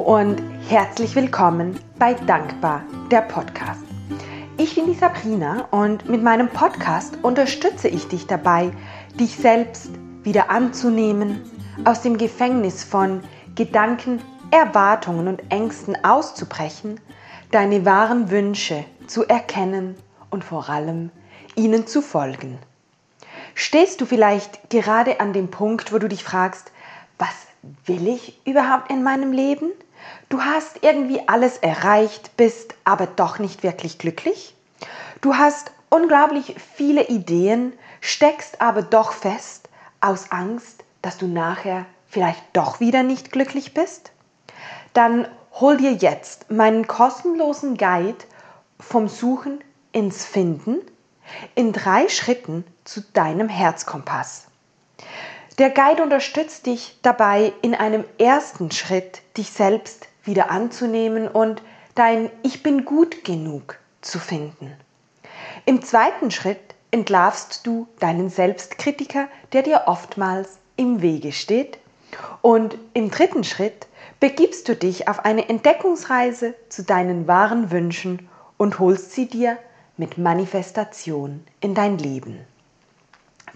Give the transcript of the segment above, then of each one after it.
und herzlich willkommen bei Dankbar, der Podcast. Ich bin die Sabrina und mit meinem Podcast unterstütze ich dich dabei, dich selbst wieder anzunehmen, aus dem Gefängnis von Gedanken, Erwartungen und Ängsten auszubrechen, deine wahren Wünsche zu erkennen und vor allem ihnen zu folgen. Stehst du vielleicht gerade an dem Punkt, wo du dich fragst, was will ich überhaupt in meinem Leben? Du hast irgendwie alles erreicht, bist aber doch nicht wirklich glücklich. Du hast unglaublich viele Ideen, steckst aber doch fest aus Angst, dass du nachher vielleicht doch wieder nicht glücklich bist. Dann hol dir jetzt meinen kostenlosen Guide vom Suchen ins Finden in drei Schritten zu deinem Herzkompass. Der Guide unterstützt dich dabei, in einem ersten Schritt dich selbst wieder anzunehmen und dein Ich bin gut genug zu finden. Im zweiten Schritt entlarvst du deinen Selbstkritiker, der dir oftmals im Wege steht. Und im dritten Schritt begibst du dich auf eine Entdeckungsreise zu deinen wahren Wünschen und holst sie dir mit Manifestation in dein Leben.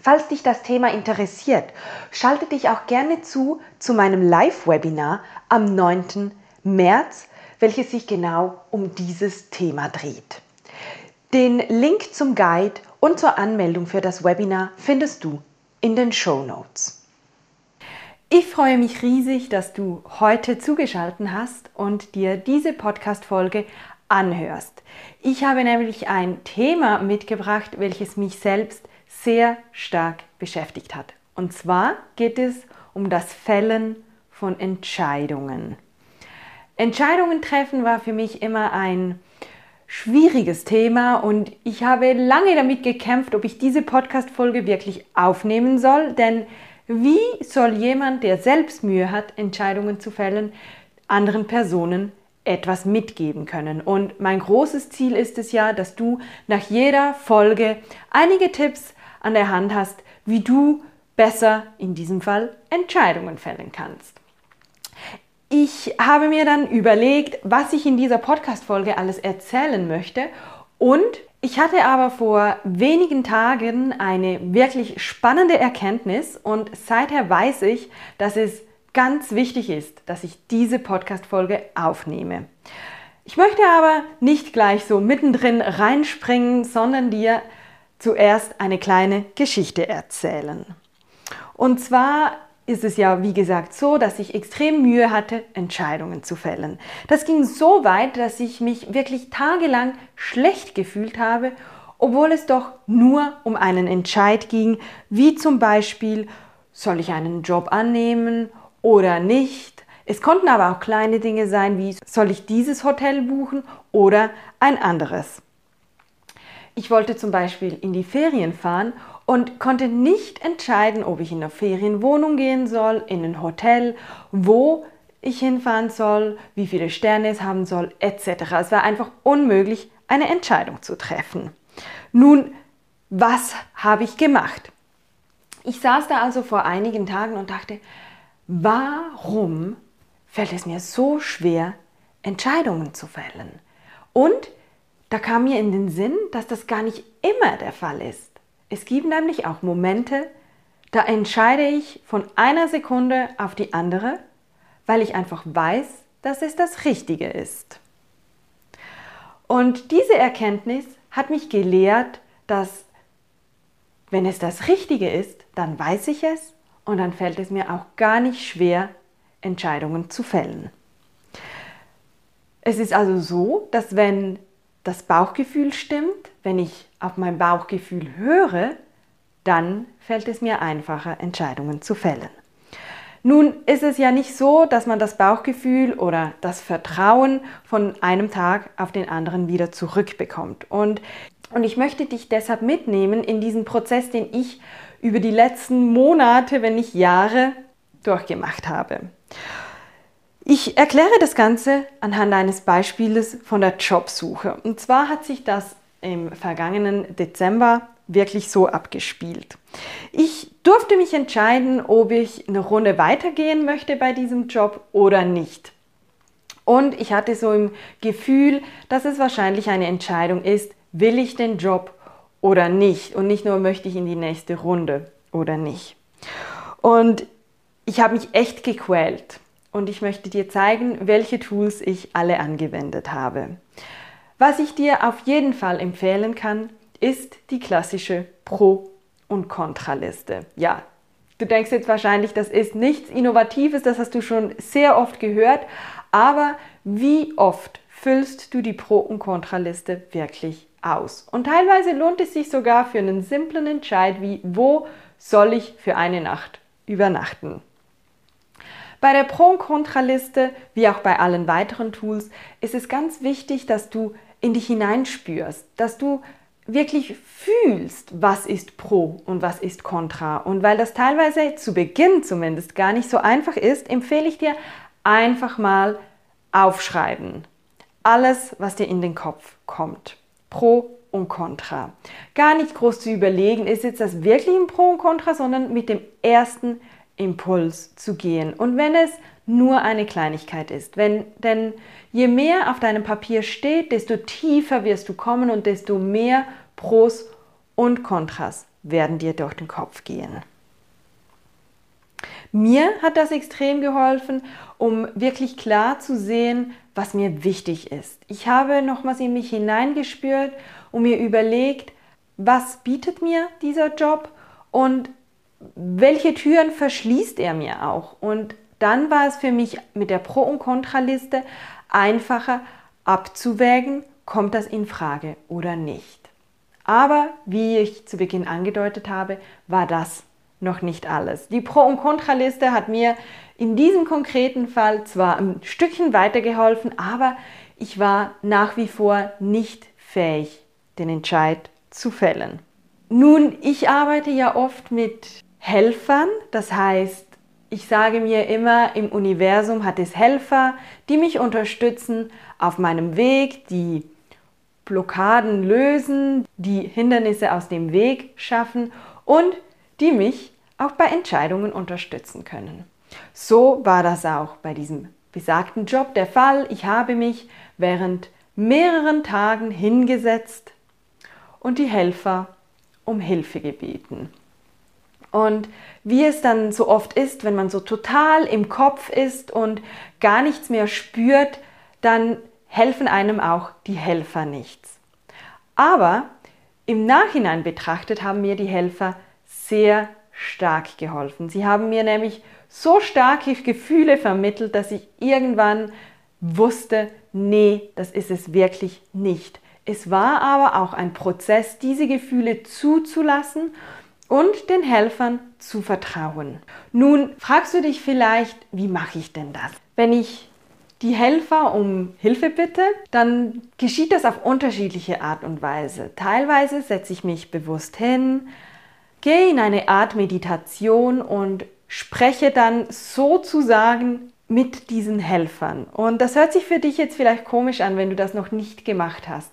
Falls dich das Thema interessiert, schalte dich auch gerne zu zu meinem Live-Webinar am 9. März, welches sich genau um dieses Thema dreht. Den Link zum Guide und zur Anmeldung für das Webinar findest du in den Show Notes. Ich freue mich riesig, dass du heute zugeschaltet hast und dir diese Podcast-Folge anhörst. Ich habe nämlich ein Thema mitgebracht, welches mich selbst sehr stark beschäftigt hat. Und zwar geht es um das Fällen von Entscheidungen. Entscheidungen treffen war für mich immer ein schwieriges Thema und ich habe lange damit gekämpft, ob ich diese Podcast-Folge wirklich aufnehmen soll, denn wie soll jemand, der selbst Mühe hat, Entscheidungen zu fällen, anderen Personen etwas mitgeben können. Und mein großes Ziel ist es ja, dass du nach jeder Folge einige Tipps an der Hand hast, wie du besser in diesem Fall Entscheidungen fällen kannst. Ich habe mir dann überlegt, was ich in dieser Podcast-Folge alles erzählen möchte und ich hatte aber vor wenigen Tagen eine wirklich spannende Erkenntnis und seither weiß ich, dass es ganz wichtig ist, dass ich diese Podcast-Folge aufnehme. Ich möchte aber nicht gleich so mittendrin reinspringen, sondern dir zuerst eine kleine Geschichte erzählen. Und zwar ist es ja, wie gesagt, so, dass ich extrem Mühe hatte, Entscheidungen zu fällen. Das ging so weit, dass ich mich wirklich tagelang schlecht gefühlt habe, obwohl es doch nur um einen Entscheid ging, wie zum Beispiel, soll ich einen Job annehmen oder nicht? Es konnten aber auch kleine Dinge sein, wie soll ich dieses Hotel buchen oder ein anderes. Ich wollte zum Beispiel in die Ferien fahren und konnte nicht entscheiden, ob ich in eine Ferienwohnung gehen soll, in ein Hotel, wo ich hinfahren soll, wie viele Sterne es haben soll, etc. Es war einfach unmöglich, eine Entscheidung zu treffen. Nun, was habe ich gemacht? Ich saß da also vor einigen Tagen und dachte, warum fällt es mir so schwer, Entscheidungen zu fällen? Und da kam mir in den Sinn, dass das gar nicht immer der Fall ist. Es gibt nämlich auch Momente, da entscheide ich von einer Sekunde auf die andere, weil ich einfach weiß, dass es das Richtige ist. Und diese Erkenntnis hat mich gelehrt, dass wenn es das Richtige ist, dann weiß ich es und dann fällt es mir auch gar nicht schwer, Entscheidungen zu fällen. Es ist also so, dass wenn das Bauchgefühl stimmt, wenn ich auf mein Bauchgefühl höre, dann fällt es mir einfacher, Entscheidungen zu fällen. Nun ist es ja nicht so, dass man das Bauchgefühl oder das Vertrauen von einem Tag auf den anderen wieder zurückbekommt. Und, und ich möchte dich deshalb mitnehmen in diesen Prozess, den ich über die letzten Monate, wenn nicht Jahre, durchgemacht habe. Ich erkläre das Ganze anhand eines Beispieles von der Jobsuche. Und zwar hat sich das im vergangenen Dezember wirklich so abgespielt. Ich durfte mich entscheiden, ob ich eine Runde weitergehen möchte bei diesem Job oder nicht. Und ich hatte so im Gefühl, dass es wahrscheinlich eine Entscheidung ist, will ich den Job oder nicht? Und nicht nur möchte ich in die nächste Runde oder nicht. Und ich habe mich echt gequält und ich möchte dir zeigen, welche Tools ich alle angewendet habe. Was ich dir auf jeden Fall empfehlen kann, ist die klassische Pro- und Kontraliste. Ja, du denkst jetzt wahrscheinlich, das ist nichts Innovatives, das hast du schon sehr oft gehört, aber wie oft füllst du die Pro- und Kontraliste wirklich aus? Und teilweise lohnt es sich sogar für einen simplen Entscheid wie, wo soll ich für eine Nacht übernachten? Bei der Pro- und Kontraliste, wie auch bei allen weiteren Tools, ist es ganz wichtig, dass du in dich hineinspürst, dass du wirklich fühlst, was ist Pro und was ist Contra. Und weil das teilweise zu Beginn zumindest gar nicht so einfach ist, empfehle ich dir einfach mal aufschreiben. Alles, was dir in den Kopf kommt. Pro und Contra. Gar nicht groß zu überlegen, ist jetzt das wirklich ein Pro und Contra, sondern mit dem ersten Impuls zu gehen. Und wenn es nur eine Kleinigkeit ist, wenn, denn je mehr auf deinem Papier steht, desto tiefer wirst du kommen und desto mehr Pros und Kontras werden dir durch den Kopf gehen. Mir hat das extrem geholfen, um wirklich klar zu sehen, was mir wichtig ist. Ich habe nochmals in mich hineingespürt und mir überlegt, was bietet mir dieser Job und welche Türen verschließt er mir auch? Und dann war es für mich mit der Pro- und Kontraliste einfacher abzuwägen, kommt das in Frage oder nicht. Aber wie ich zu Beginn angedeutet habe, war das noch nicht alles. Die Pro- und Kontraliste hat mir in diesem konkreten Fall zwar ein Stückchen weitergeholfen, aber ich war nach wie vor nicht fähig, den Entscheid zu fällen. Nun, ich arbeite ja oft mit Helfern. Das heißt, ich sage mir immer, im Universum hat es Helfer, die mich unterstützen auf meinem Weg, die Blockaden lösen, die Hindernisse aus dem Weg schaffen und die mich auch bei Entscheidungen unterstützen können. So war das auch bei diesem besagten Job der Fall. Ich habe mich während mehreren Tagen hingesetzt und die Helfer um Hilfe gebeten. Und wie es dann so oft ist, wenn man so total im Kopf ist und gar nichts mehr spürt, dann helfen einem auch die Helfer nichts. Aber im Nachhinein betrachtet haben mir die Helfer sehr stark geholfen. Sie haben mir nämlich so starke Gefühle vermittelt, dass ich irgendwann wusste, nee, das ist es wirklich nicht. Es war aber auch ein Prozess, diese Gefühle zuzulassen und den Helfern zu vertrauen. Nun fragst du dich vielleicht, wie mache ich denn das? Wenn ich die Helfer um Hilfe bitte, dann geschieht das auf unterschiedliche Art und Weise. Teilweise setze ich mich bewusst hin, gehe in eine Art Meditation und spreche dann sozusagen mit diesen Helfern. Und das hört sich für dich jetzt vielleicht komisch an, wenn du das noch nicht gemacht hast.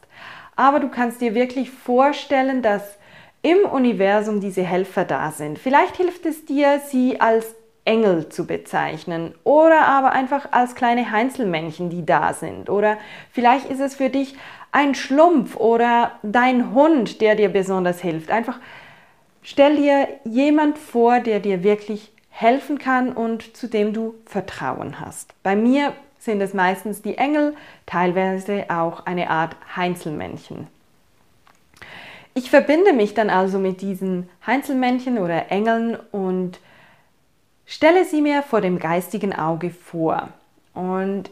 Aber du kannst dir wirklich vorstellen, dass im Universum diese Helfer da sind. Vielleicht hilft es dir, sie als Engel zu bezeichnen oder aber einfach als kleine Heinzelmännchen, die da sind. Oder vielleicht ist es für dich ein Schlumpf oder dein Hund, der dir besonders hilft. Einfach stell dir jemand vor, der dir wirklich helfen kann und zu dem du Vertrauen hast. Bei mir sind es meistens die Engel, teilweise auch eine Art Heinzelmännchen. Ich verbinde mich dann also mit diesen Heinzelmännchen oder Engeln und stelle sie mir vor dem geistigen Auge vor. Und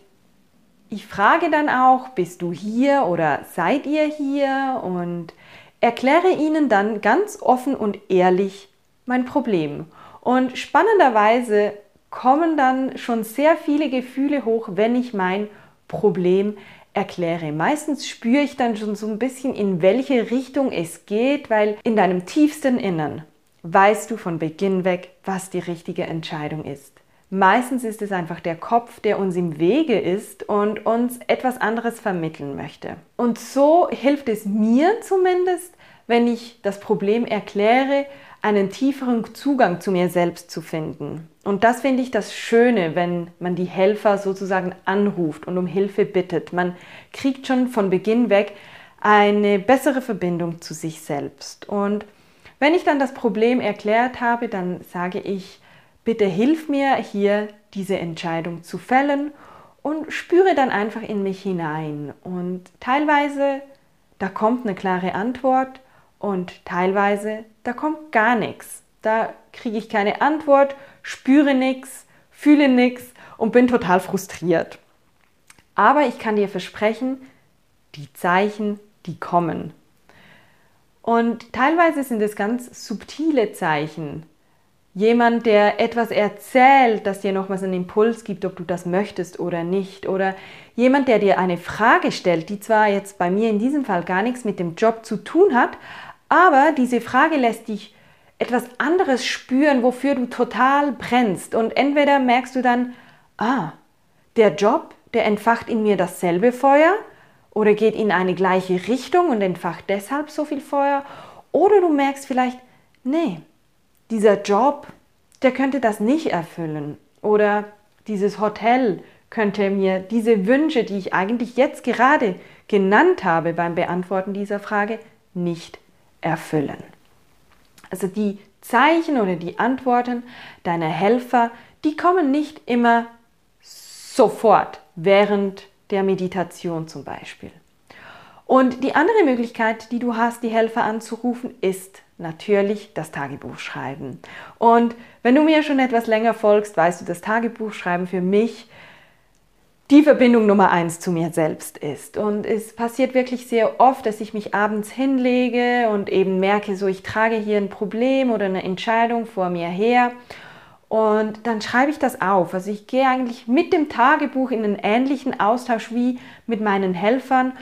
ich frage dann auch, bist du hier oder seid ihr hier? Und erkläre ihnen dann ganz offen und ehrlich mein Problem. Und spannenderweise kommen dann schon sehr viele Gefühle hoch, wenn ich mein Problem erkläre. Meistens spüre ich dann schon so ein bisschen, in welche Richtung es geht, weil in deinem tiefsten Innern weißt du von Beginn weg, was die richtige Entscheidung ist. Meistens ist es einfach der Kopf, der uns im Wege ist und uns etwas anderes vermitteln möchte. Und so hilft es mir zumindest, wenn ich das Problem erkläre, einen tieferen Zugang zu mir selbst zu finden. Und das finde ich das Schöne, wenn man die Helfer sozusagen anruft und um Hilfe bittet. Man kriegt schon von Beginn weg eine bessere Verbindung zu sich selbst. Und wenn ich dann das Problem erklärt habe, dann sage ich, bitte hilf mir hier diese Entscheidung zu fällen und spüre dann einfach in mich hinein. Und teilweise, da kommt eine klare Antwort und teilweise, da kommt gar nichts. Da kriege ich keine Antwort, spüre nichts, fühle nichts und bin total frustriert. Aber ich kann dir versprechen, die Zeichen, die kommen. Und teilweise sind es ganz subtile Zeichen. Jemand, der etwas erzählt, das dir nochmals einen Impuls gibt, ob du das möchtest oder nicht. Oder jemand, der dir eine Frage stellt, die zwar jetzt bei mir in diesem Fall gar nichts mit dem Job zu tun hat, aber diese Frage lässt dich etwas anderes spüren, wofür du total brennst. Und entweder merkst du dann, ah, der Job, der entfacht in mir dasselbe Feuer oder geht in eine gleiche Richtung und entfacht deshalb so viel Feuer. Oder du merkst vielleicht, nee, dieser Job, der könnte das nicht erfüllen. Oder dieses Hotel könnte mir diese Wünsche, die ich eigentlich jetzt gerade genannt habe beim Beantworten dieser Frage, nicht erfüllen. Also die Zeichen oder die Antworten deiner Helfer, die kommen nicht immer sofort während der Meditation zum Beispiel. Und die andere Möglichkeit, die du hast, die Helfer anzurufen, ist natürlich das Tagebuch schreiben. Und wenn du mir schon etwas länger folgst, weißt du, das Tagebuch schreiben für mich die Verbindung Nummer eins zu mir selbst ist. Und es passiert wirklich sehr oft, dass ich mich abends hinlege und eben merke, so ich trage hier ein Problem oder eine Entscheidung vor mir her. Und dann schreibe ich das auf. Also ich gehe eigentlich mit dem Tagebuch in einen ähnlichen Austausch wie mit meinen Helfern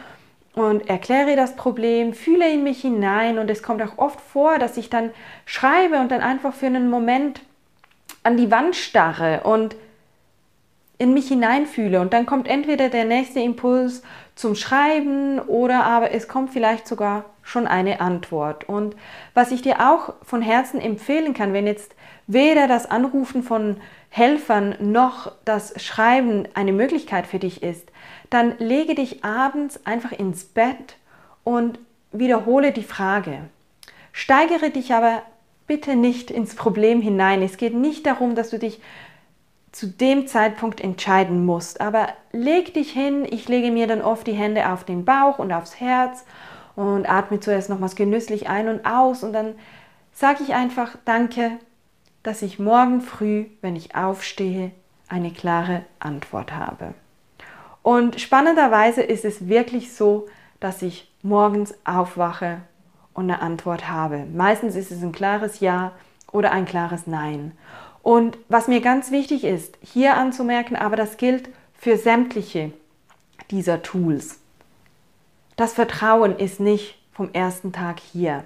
und erkläre das Problem, fühle in mich hinein und es kommt auch oft vor, dass ich dann schreibe und dann einfach für einen Moment an die Wand starre und in mich hineinfühle. Und dann kommt entweder der nächste Impuls zum Schreiben oder aber es kommt vielleicht sogar schon eine Antwort. Und was ich dir auch von Herzen empfehlen kann, wenn jetzt weder das Anrufen von Helfern noch das Schreiben eine Möglichkeit für dich ist, dann lege dich abends einfach ins Bett und wiederhole die Frage. Steigere dich aber bitte nicht ins Problem hinein. Es geht nicht darum, dass du dich zu dem Zeitpunkt entscheiden musst. Aber leg dich hin, ich lege mir dann oft die Hände auf den Bauch und aufs Herz und atme zuerst nochmals genüsslich ein und aus und dann sage ich einfach Danke, dass ich morgen früh, wenn ich aufstehe, eine klare Antwort habe. Und spannenderweise ist es wirklich so, dass ich morgens aufwache und eine Antwort habe. Meistens ist es ein klares Ja oder ein klares Nein. Und was mir ganz wichtig ist, hier anzumerken, aber das gilt für sämtliche dieser Tools. Das Vertrauen ist nicht vom ersten Tag hier.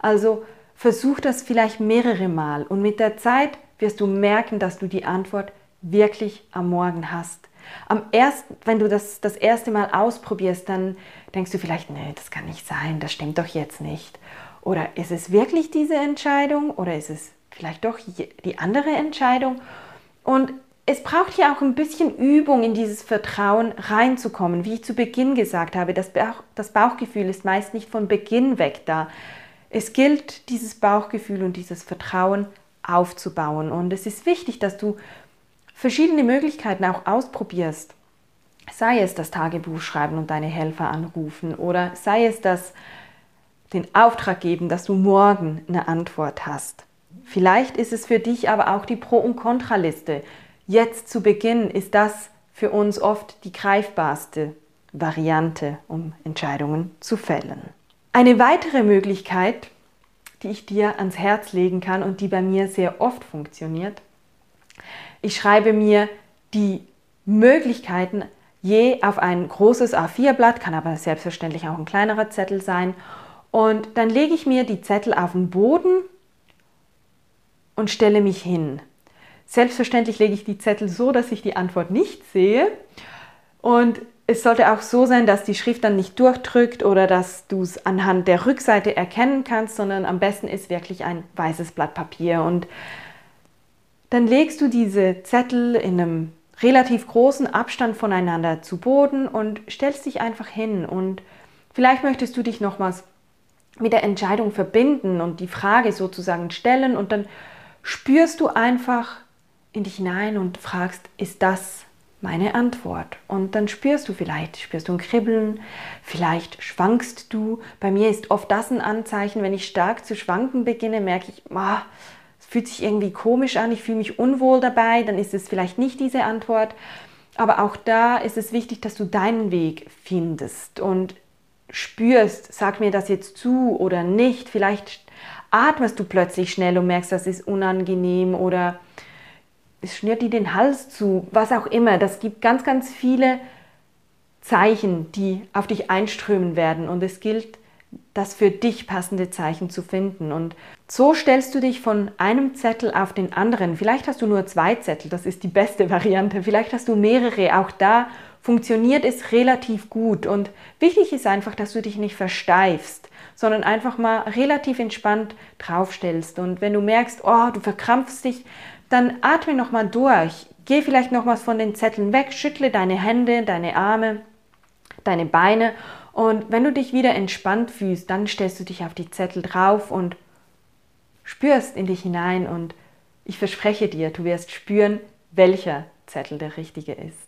Also versuch das vielleicht mehrere Mal und mit der Zeit wirst du merken, dass du die Antwort wirklich am Morgen hast. Am ersten, wenn du das das erste Mal ausprobierst, dann denkst du vielleicht, nee, das kann nicht sein, das stimmt doch jetzt nicht. Oder ist es wirklich diese Entscheidung oder ist es vielleicht doch die andere Entscheidung. Und es braucht hier auch ein bisschen Übung, in dieses Vertrauen reinzukommen. Wie ich zu Beginn gesagt habe, das, Bauch, das Bauchgefühl ist meist nicht von Beginn weg da. Es gilt, dieses Bauchgefühl und dieses Vertrauen aufzubauen. Und es ist wichtig, dass du verschiedene Möglichkeiten auch ausprobierst. Sei es das Tagebuch schreiben und deine Helfer anrufen oder sei es das den Auftrag geben, dass du morgen eine Antwort hast. Vielleicht ist es für dich aber auch die Pro- und Kontraliste. Jetzt zu Beginn ist das für uns oft die greifbarste Variante, um Entscheidungen zu fällen. Eine weitere Möglichkeit, die ich dir ans Herz legen kann und die bei mir sehr oft funktioniert, ich schreibe mir die Möglichkeiten je auf ein großes A4-Blatt, kann aber selbstverständlich auch ein kleinerer Zettel sein. Und dann lege ich mir die Zettel auf den Boden und stelle mich hin. Selbstverständlich lege ich die Zettel so, dass ich die Antwort nicht sehe und es sollte auch so sein, dass die Schrift dann nicht durchdrückt oder dass du es anhand der Rückseite erkennen kannst, sondern am besten ist wirklich ein weißes Blatt Papier. Und dann legst du diese Zettel in einem relativ großen Abstand voneinander zu Boden und stellst dich einfach hin. Und vielleicht möchtest du dich nochmals mit der Entscheidung verbinden und die Frage sozusagen stellen und dann spürst du einfach in dich hinein und fragst, ist das meine Antwort. Und dann spürst du vielleicht, spürst du ein Kribbeln, vielleicht schwankst du. Bei mir ist oft das ein Anzeichen, wenn ich stark zu schwanken beginne, merke ich, oh, es fühlt sich irgendwie komisch an, ich fühle mich unwohl dabei, dann ist es vielleicht nicht diese Antwort. Aber auch da ist es wichtig, dass du deinen Weg findest und spürst, sag mir das jetzt zu oder nicht. Vielleicht atmest du plötzlich schnell und merkst, das ist unangenehm oder es schnürt dir den Hals zu, was auch immer. Das gibt ganz, ganz viele Zeichen, die auf dich einströmen werden. Und es gilt, das für dich passende Zeichen zu finden. Und so stellst du dich von einem Zettel auf den anderen. Vielleicht hast du nur zwei Zettel, das ist die beste Variante. Vielleicht hast du mehrere. Auch da funktioniert es relativ gut. Und wichtig ist einfach, dass du dich nicht versteifst, sondern einfach mal relativ entspannt draufstellst. Und wenn du merkst, oh, du verkrampfst dich, dann atme nochmal durch. Geh vielleicht nochmals von den Zetteln weg, schüttle deine Hände, deine Arme, deine Beine und wenn du dich wieder entspannt fühlst, dann stellst du dich auf die Zettel drauf und spürst in dich hinein und ich verspreche dir, du wirst spüren, welcher Zettel der richtige ist.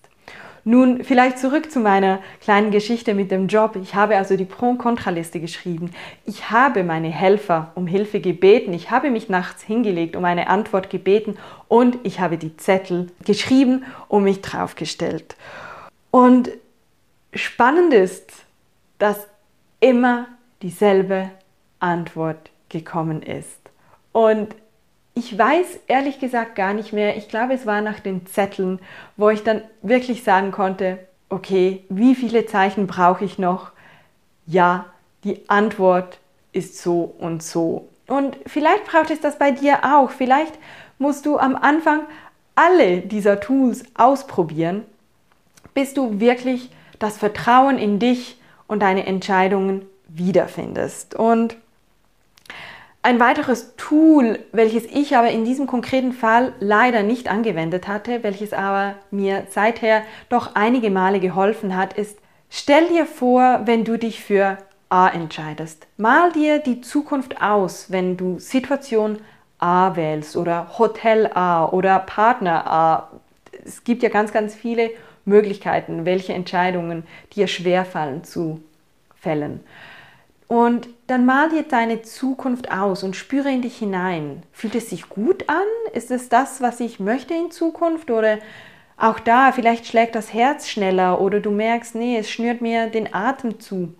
Nun, vielleicht zurück zu meiner kleinen Geschichte mit dem Job. Ich habe also die Pro- und Kontraliste geschrieben. Ich habe meine Helfer um Hilfe gebeten. Ich habe mich nachts hingelegt, um eine Antwort gebeten und ich habe die Zettel geschrieben und mich draufgestellt. Und spannend ist, dass immer dieselbe Antwort gekommen ist. Und ich weiß ehrlich gesagt gar nicht mehr. Ich glaube, es war nach den Zetteln, wo ich dann wirklich sagen konnte, okay, wie viele Zeichen brauche ich noch? Ja, die Antwort ist so und so. Und vielleicht braucht es das bei dir auch. Vielleicht musst du am Anfang alle dieser Tools ausprobieren, bis du wirklich das Vertrauen in dich und deine Entscheidungen wiederfindest. Und ein weiteres Tool, welches ich aber in diesem konkreten Fall leider nicht angewendet hatte, welches aber mir seither doch einige Male geholfen hat, ist, stell dir vor, wenn du dich für A entscheidest. Mal dir die Zukunft aus, wenn du Situation A wählst oder Hotel A oder Partner A. Es gibt ja ganz, ganz viele Möglichkeiten, welche Entscheidungen dir schwerfallen zu fällen. Und dann mal dir deine Zukunft aus und spüre in dich hinein. Fühlt es sich gut an? Ist es das, was ich möchte in Zukunft? Oder auch da, vielleicht schlägt das Herz schneller oder du merkst, nee, es schnürt mir den Atem zu.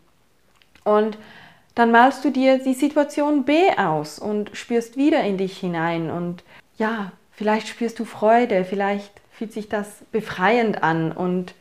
Und dann malst du dir die Situation B aus und spürst wieder in dich hinein. Und ja, vielleicht spürst du Freude, vielleicht fühlt sich das befreiend an und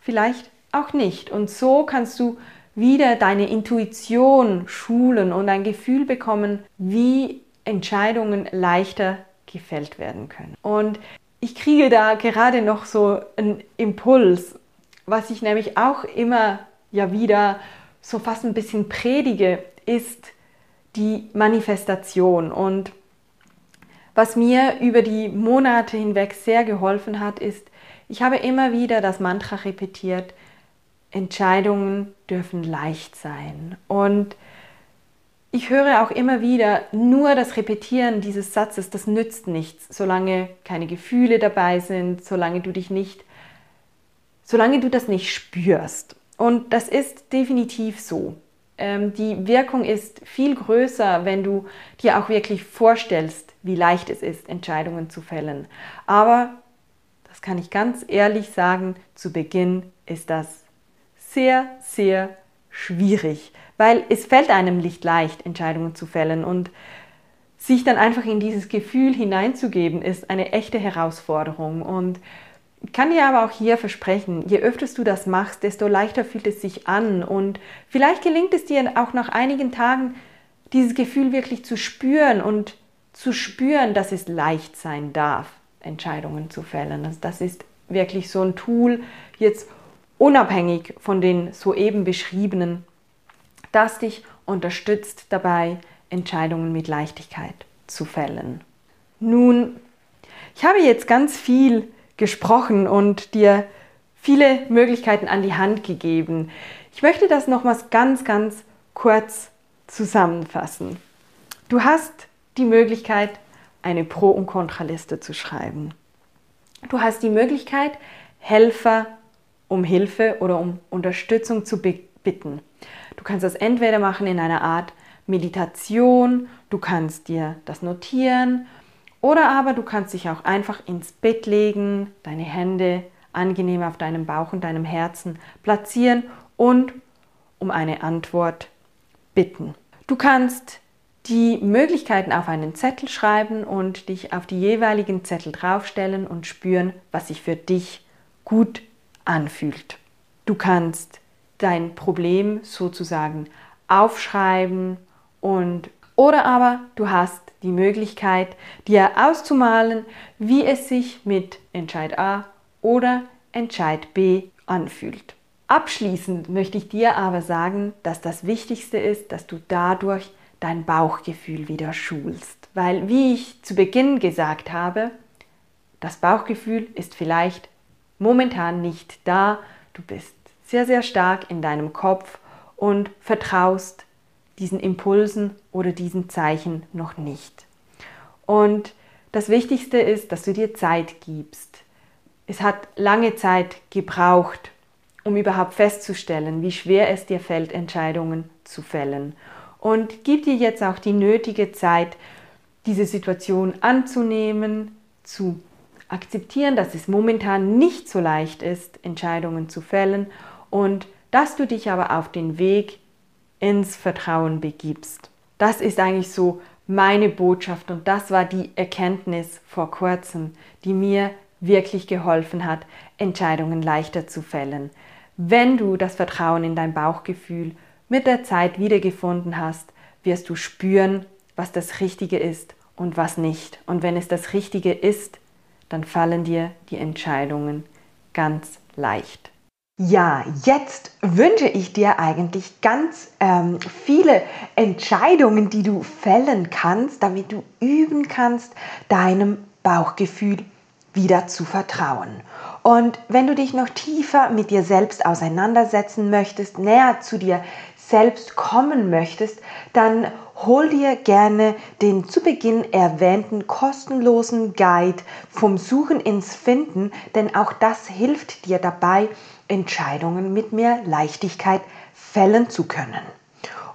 vielleicht auch nicht. Und so kannst du wieder deine Intuition schulen und ein Gefühl bekommen, wie Entscheidungen leichter gefällt werden können. Und ich kriege da gerade noch so einen Impuls, was ich nämlich auch immer ja wieder so fast ein bisschen predige, ist die Manifestation. Und was mir über die Monate hinweg sehr geholfen hat, ist, ich habe immer wieder das Mantra repetiert, Entscheidungen dürfen leicht sein. Und ich höre auch immer wieder, nur das Repetieren dieses Satzes, das nützt nichts, solange keine Gefühle dabei sind, solange du dich nicht, solange du das nicht spürst. Und das ist definitiv so. Ähm, die Wirkung ist viel größer, wenn du dir auch wirklich vorstellst, wie leicht es ist, Entscheidungen zu fällen. Aber, das kann ich ganz ehrlich sagen, zu Beginn ist das sehr, sehr schwierig, weil es fällt einem nicht leicht, Entscheidungen zu fällen und sich dann einfach in dieses Gefühl hineinzugeben, ist eine echte Herausforderung. Und ich kann dir aber auch hier versprechen, je öfter du das machst, desto leichter fühlt es sich an. Und vielleicht gelingt es dir auch nach einigen Tagen, dieses Gefühl wirklich zu spüren und zu spüren, dass es leicht sein darf, Entscheidungen zu fällen. Also das ist wirklich so ein Tool, jetzt unabhängig von den soeben beschriebenen, das dich unterstützt dabei, Entscheidungen mit Leichtigkeit zu fällen. Nun, ich habe jetzt ganz viel gesprochen und dir viele Möglichkeiten an die Hand gegeben. Ich möchte das nochmals ganz, ganz kurz zusammenfassen. Du hast die Möglichkeit, eine Pro- und Kontraliste zu schreiben. Du hast die Möglichkeit, Helfer um Hilfe oder um Unterstützung zu bitten. Du kannst das entweder machen in einer Art Meditation, du kannst dir das notieren oder aber du kannst dich auch einfach ins Bett legen, deine Hände angenehm auf deinem Bauch und deinem Herzen platzieren und um eine Antwort bitten. Du kannst die Möglichkeiten auf einen Zettel schreiben und dich auf die jeweiligen Zettel draufstellen und spüren, was sich für dich gut anfühlt. Du kannst dein Problem sozusagen aufschreiben und oder aber du hast die Möglichkeit, dir auszumalen, wie es sich mit Entscheid A oder Entscheid B anfühlt. Abschließend möchte ich dir aber sagen, dass das Wichtigste ist, dass du dadurch dein Bauchgefühl wieder schulst. Weil, wie ich zu Beginn gesagt habe, das Bauchgefühl ist vielleicht momentan nicht da. Du bist sehr, sehr stark in deinem Kopf und vertraust diesen Impulsen oder diesen Zeichen noch nicht. Und das Wichtigste ist, dass du dir Zeit gibst. Es hat lange Zeit gebraucht, um überhaupt festzustellen, wie schwer es dir fällt, Entscheidungen zu fällen. Und gib dir jetzt auch die nötige Zeit, diese Situation anzunehmen, zu akzeptieren, dass es momentan nicht so leicht ist, Entscheidungen zu fällen und dass du dich aber auf den Weg ins Vertrauen begibst. Das ist eigentlich so meine Botschaft und das war die Erkenntnis vor kurzem, die mir wirklich geholfen hat, Entscheidungen leichter zu fällen. Wenn du das Vertrauen in dein Bauchgefühl mit der Zeit wiedergefunden hast, wirst du spüren, was das Richtige ist und was nicht. Und wenn es das Richtige ist, dann fallen dir die Entscheidungen ganz leicht. Ja, jetzt wünsche ich dir eigentlich ganz ähm, viele Entscheidungen, die du fällen kannst, damit du üben kannst, deinem Bauchgefühl wieder zu vertrauen. Und wenn du dich noch tiefer mit dir selbst auseinandersetzen möchtest, näher zu dir selbst kommen möchtest, dann hol dir gerne den zu Beginn erwähnten kostenlosen Guide vom Suchen ins Finden, denn auch das hilft dir dabei, Entscheidungen mit mehr Leichtigkeit fällen zu können.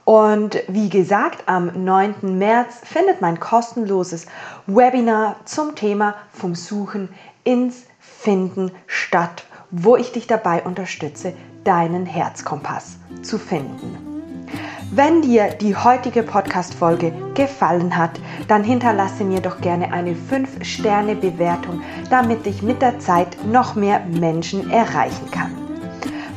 Und wie gesagt, am 9. März findet mein kostenloses Webinar zum Thema vom Suchen ins Finden statt, wo ich dich dabei unterstütze, deinen Herzkompass zu finden. Wenn dir die heutige Podcast-Folge gefallen hat, dann hinterlasse mir doch gerne eine 5-Sterne-Bewertung, damit ich mit der Zeit noch mehr Menschen erreichen kann.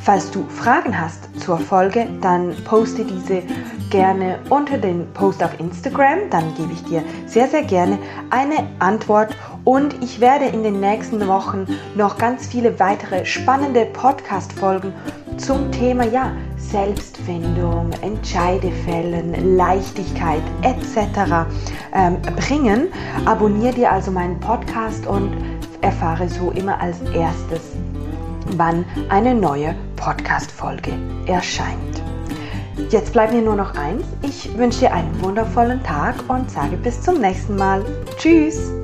Falls du Fragen hast zur Folge, dann poste diese gerne unter den Post auf Instagram. Dann gebe ich dir sehr, sehr gerne eine Antwort. Und ich werde in den nächsten Wochen noch ganz viele weitere spannende Podcast-Folgen zum Thema ja, Selbstfindung, Entscheidefällen, Leichtigkeit etc. Ähm, bringen. Abonniere dir also meinen Podcast und erfahre so immer als erstes, wann eine neue Podcast-Folge erscheint. Jetzt bleibt mir nur noch eins. Ich wünsche dir einen wundervollen Tag und sage bis zum nächsten Mal. Tschüss!